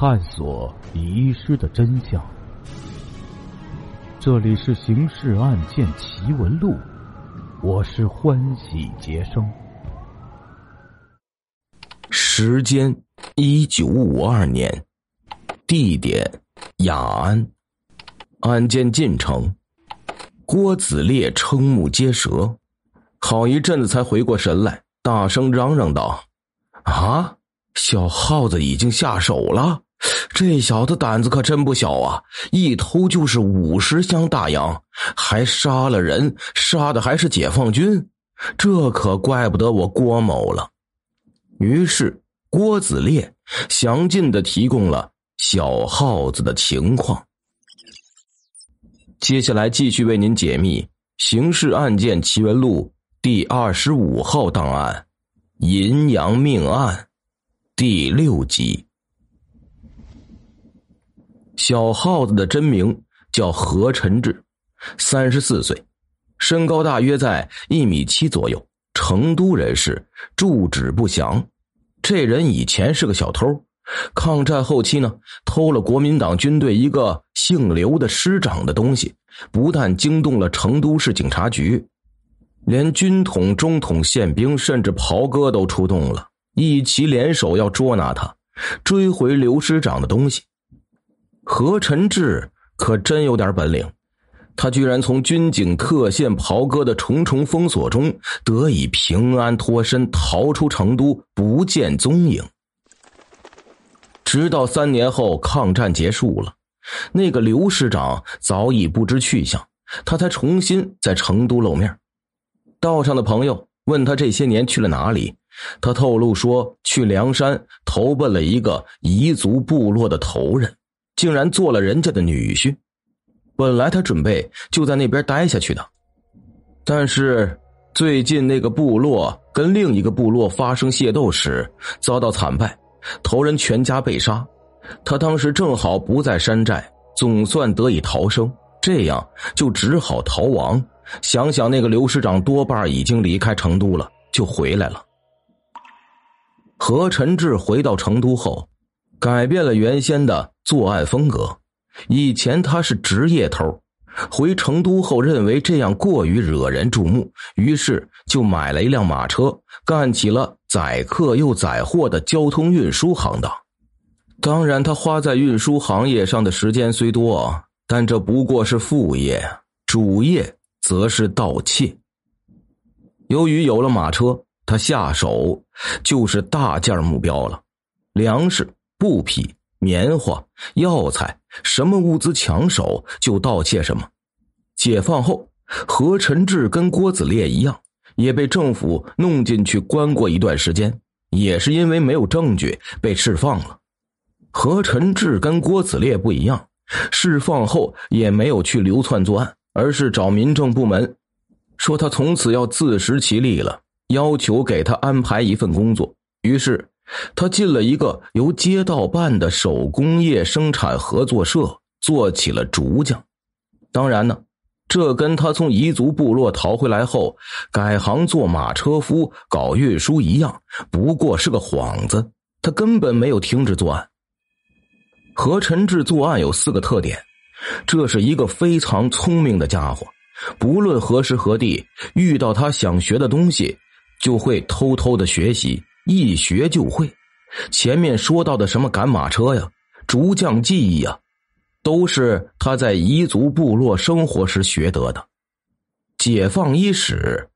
探索遗失的真相。这里是《刑事案件奇闻录》，我是欢喜杰生。时间：一九五二年，地点：雅安。案件进程：郭子烈瞠目结舌，好一阵子才回过神来，大声嚷嚷道：“啊，小耗子已经下手了！这小子胆子可真不小啊！一偷就是五十箱大洋，还杀了人，杀的还是解放军，这可怪不得我郭某了。”于是，郭子烈详尽的提供了小耗子的情况。接下来继续为您解密《刑事案件奇闻录》第二十五号档案《银阳命案》第六集。小耗子的真名叫何晨志，三十四岁，身高大约在一米七左右，成都人士，住址不详。这人以前是个小偷，抗战后期呢，偷了国民党军队一个姓刘的师长的东西，不但惊动了成都市警察局，连军统、中统、宪兵甚至袍哥都出动了，一齐联手要捉拿他，追回刘师长的东西。何晨志可真有点本领。他居然从军警特线袍哥的重重封锁中得以平安脱身，逃出成都，不见踪影。直到三年后抗战结束了，那个刘师长早已不知去向，他才重新在成都露面。道上的朋友问他这些年去了哪里，他透露说去梁山投奔了一个彝族部落的头人，竟然做了人家的女婿。本来他准备就在那边待下去的，但是最近那个部落跟另一个部落发生械斗时遭到惨败，头人全家被杀。他当时正好不在山寨，总算得以逃生，这样就只好逃亡。想想那个刘师长多半已经离开成都了，就回来了。何晨志回到成都后，改变了原先的作案风格。以前他是职业偷，回成都后认为这样过于惹人注目，于是就买了一辆马车，干起了载客又载货的交通运输行当。当然，他花在运输行业上的时间虽多，但这不过是副业，主业则是盗窃。由于有了马车，他下手就是大件目标了，粮食、布匹。棉花、药材，什么物资抢手就盗窃什么。解放后，何晨志跟郭子烈一样，也被政府弄进去关过一段时间，也是因为没有证据被释放了。何晨志跟郭子烈不一样，释放后也没有去流窜作案，而是找民政部门，说他从此要自食其力了，要求给他安排一份工作。于是。他进了一个由街道办的手工业生产合作社，做起了竹匠。当然呢，这跟他从彝族部落逃回来后改行做马车夫、搞运输一样，不过是个幌子。他根本没有停止作案。何晨志作案有四个特点：这是一个非常聪明的家伙，不论何时何地遇到他想学的东西，就会偷偷的学习。一学就会，前面说到的什么赶马车呀、竹匠技艺呀，都是他在彝族部落生活时学得的。解放伊始，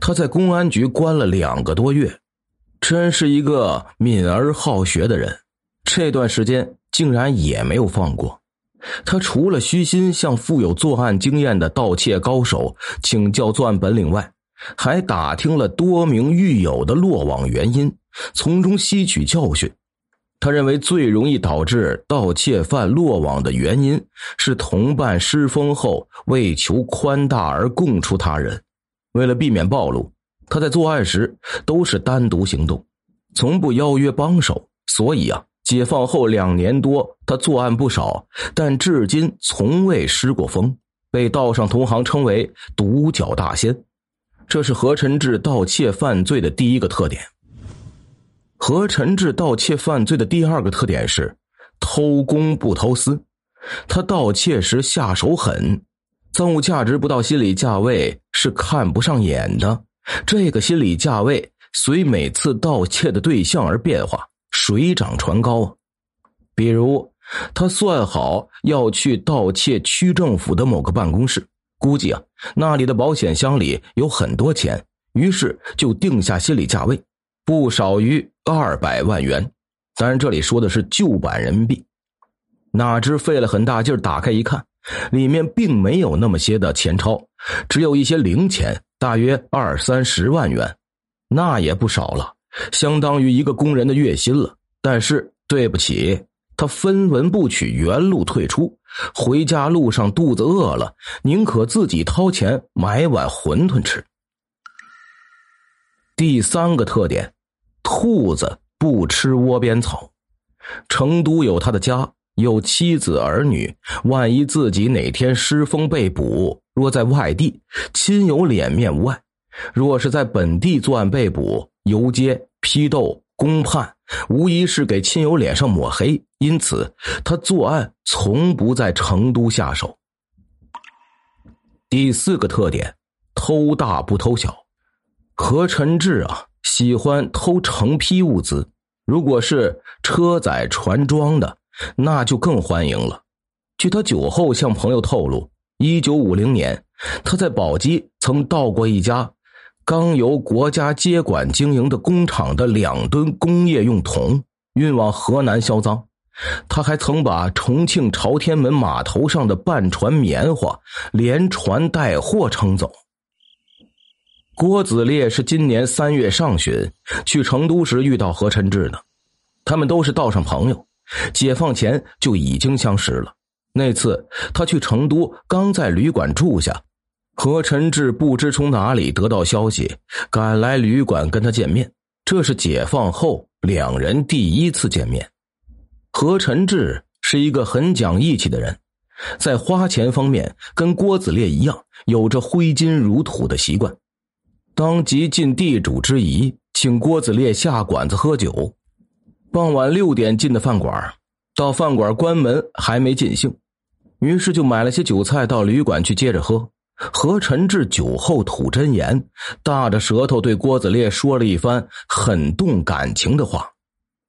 他在公安局关了两个多月，真是一个敏而好学的人。这段时间竟然也没有放过他，除了虚心向富有作案经验的盗窃高手请教作案本领外。还打听了多名狱友的落网原因，从中吸取教训。他认为最容易导致盗窃犯落网的原因是同伴失风后为求宽大而供出他人。为了避免暴露，他在作案时都是单独行动，从不邀约帮手。所以啊，解放后两年多，他作案不少，但至今从未失过风，被道上同行称为“独角大仙”。这是何晨志盗窃犯罪的第一个特点。何晨志盗窃犯罪的第二个特点是，偷公不偷私。他盗窃时下手狠，赃物价值不到心理价位是看不上眼的。这个心理价位随每次盗窃的对象而变化，水涨船高啊。比如，他算好要去盗窃区政府的某个办公室，估计啊那里的保险箱里有很多钱，于是就定下心理价位，不少于二百万元。当然，这里说的是旧版人民币。哪知费了很大劲打开一看，里面并没有那么些的钱钞，只有一些零钱，大约二三十万元，那也不少了，相当于一个工人的月薪了。但是对不起，他分文不取，原路退出，回家路上肚子饿了，宁可自己掏钱买碗馄饨吃。第三个特点，兔子不吃窝边草。成都有他的家。有妻子儿女，万一自己哪天失风被捕，若在外地，亲友脸面无碍；若是在本地作案被捕，游街、批斗、公判，无疑是给亲友脸上抹黑。因此，他作案从不在成都下手。第四个特点，偷大不偷小。何晨志啊，喜欢偷成批物资，如果是车载船装的。那就更欢迎了。据他酒后向朋友透露，一九五零年，他在宝鸡曾到过一家刚由国家接管经营的工厂的两吨工业用铜，运往河南销赃。他还曾把重庆朝天门码头上的半船棉花连船带货撑走。郭子烈是今年三月上旬去成都时遇到何晨志的，他们都是道上朋友。解放前就已经相识了。那次他去成都，刚在旅馆住下，何晨志不知从哪里得到消息，赶来旅馆跟他见面。这是解放后两人第一次见面。何晨志是一个很讲义气的人，在花钱方面跟郭子烈一样，有着挥金如土的习惯。当即尽地主之谊，请郭子烈下馆子喝酒。傍晚六点进的饭馆，到饭馆关门还没尽兴，于是就买了些酒菜到旅馆去接着喝。何晨志酒后吐真言，大着舌头对郭子烈说了一番很动感情的话，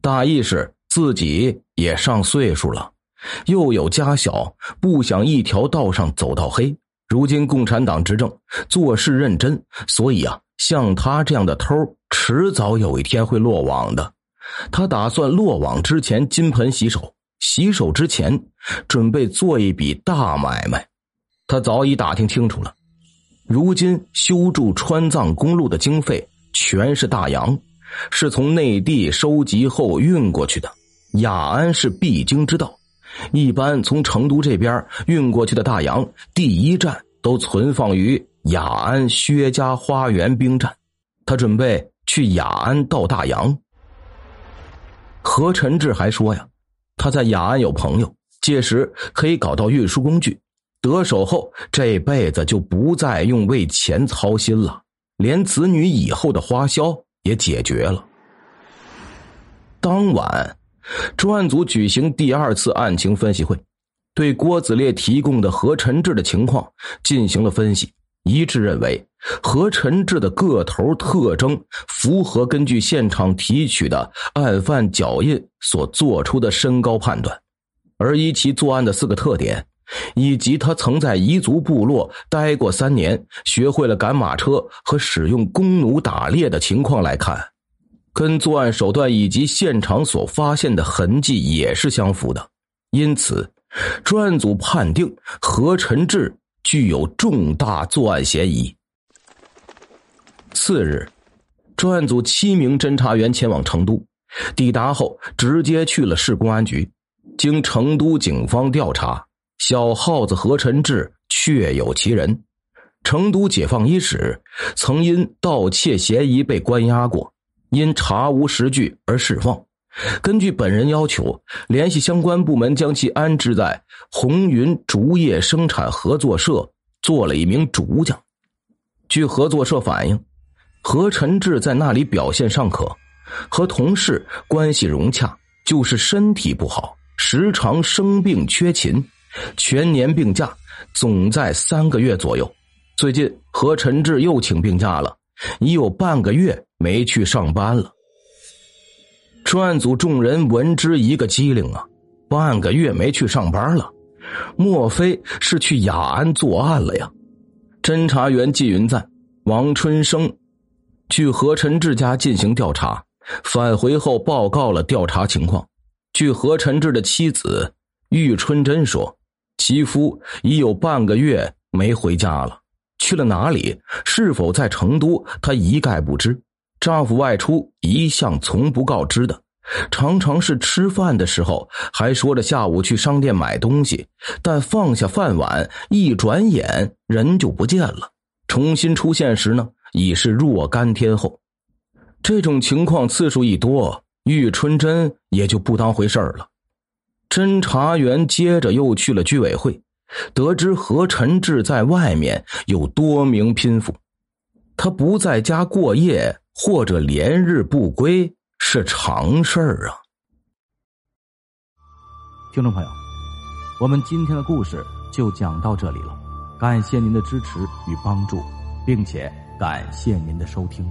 大意是自己也上岁数了，又有家小，不想一条道上走到黑。如今共产党执政，做事认真，所以啊，像他这样的偷，迟早有一天会落网的。他打算落网之前金盆洗手，洗手之前准备做一笔大买卖。他早已打听清楚了，如今修筑川藏公路的经费全是大洋，是从内地收集后运过去的。雅安是必经之道，一般从成都这边运过去的大洋，第一站都存放于雅安薛家花园兵站。他准备去雅安盗大洋。何晨志还说呀，他在雅安有朋友，届时可以搞到运输工具，得手后这辈子就不再用为钱操心了，连子女以后的花销也解决了。当晚，专案组举行第二次案情分析会，对郭子烈提供的何晨志的情况进行了分析。一致认为，何晨志的个头特征符合根据现场提取的案犯脚印所做出的身高判断，而依其作案的四个特点，以及他曾在彝族部落待过三年，学会了赶马车和使用弓弩打猎的情况来看，跟作案手段以及现场所发现的痕迹也是相符的，因此，专案组判定何晨志。具有重大作案嫌疑。次日，专案组七名侦查员前往成都，抵达后直接去了市公安局。经成都警方调查，小耗子何晨志确有其人。成都解放伊始，曾因盗窃嫌疑被关押过，因查无实据而释放。根据本人要求，联系相关部门将其安置在红云竹业生产合作社，做了一名竹匠。据合作社反映，何晨志在那里表现尚可，和同事关系融洽，就是身体不好，时常生病缺勤，全年病假总在三个月左右。最近何晨志又请病假了，已有半个月没去上班了。专案组众人闻之一个机灵啊！半个月没去上班了，莫非是去雅安作案了呀？侦查员季云赞、王春生去何晨志家进行调查，返回后报告了调查情况。据何晨志的妻子玉春珍说，其夫已有半个月没回家了，去了哪里？是否在成都？她一概不知。丈夫外出一向从不告知的，常常是吃饭的时候还说着下午去商店买东西，但放下饭碗一转眼人就不见了。重新出现时呢，已是若干天后。这种情况次数一多，玉春珍也就不当回事儿了。侦查员接着又去了居委会，得知何晨志在外面有多名拼夫，他不在家过夜。或者连日不归是常事儿啊！听众朋友，我们今天的故事就讲到这里了，感谢您的支持与帮助，并且感谢您的收听。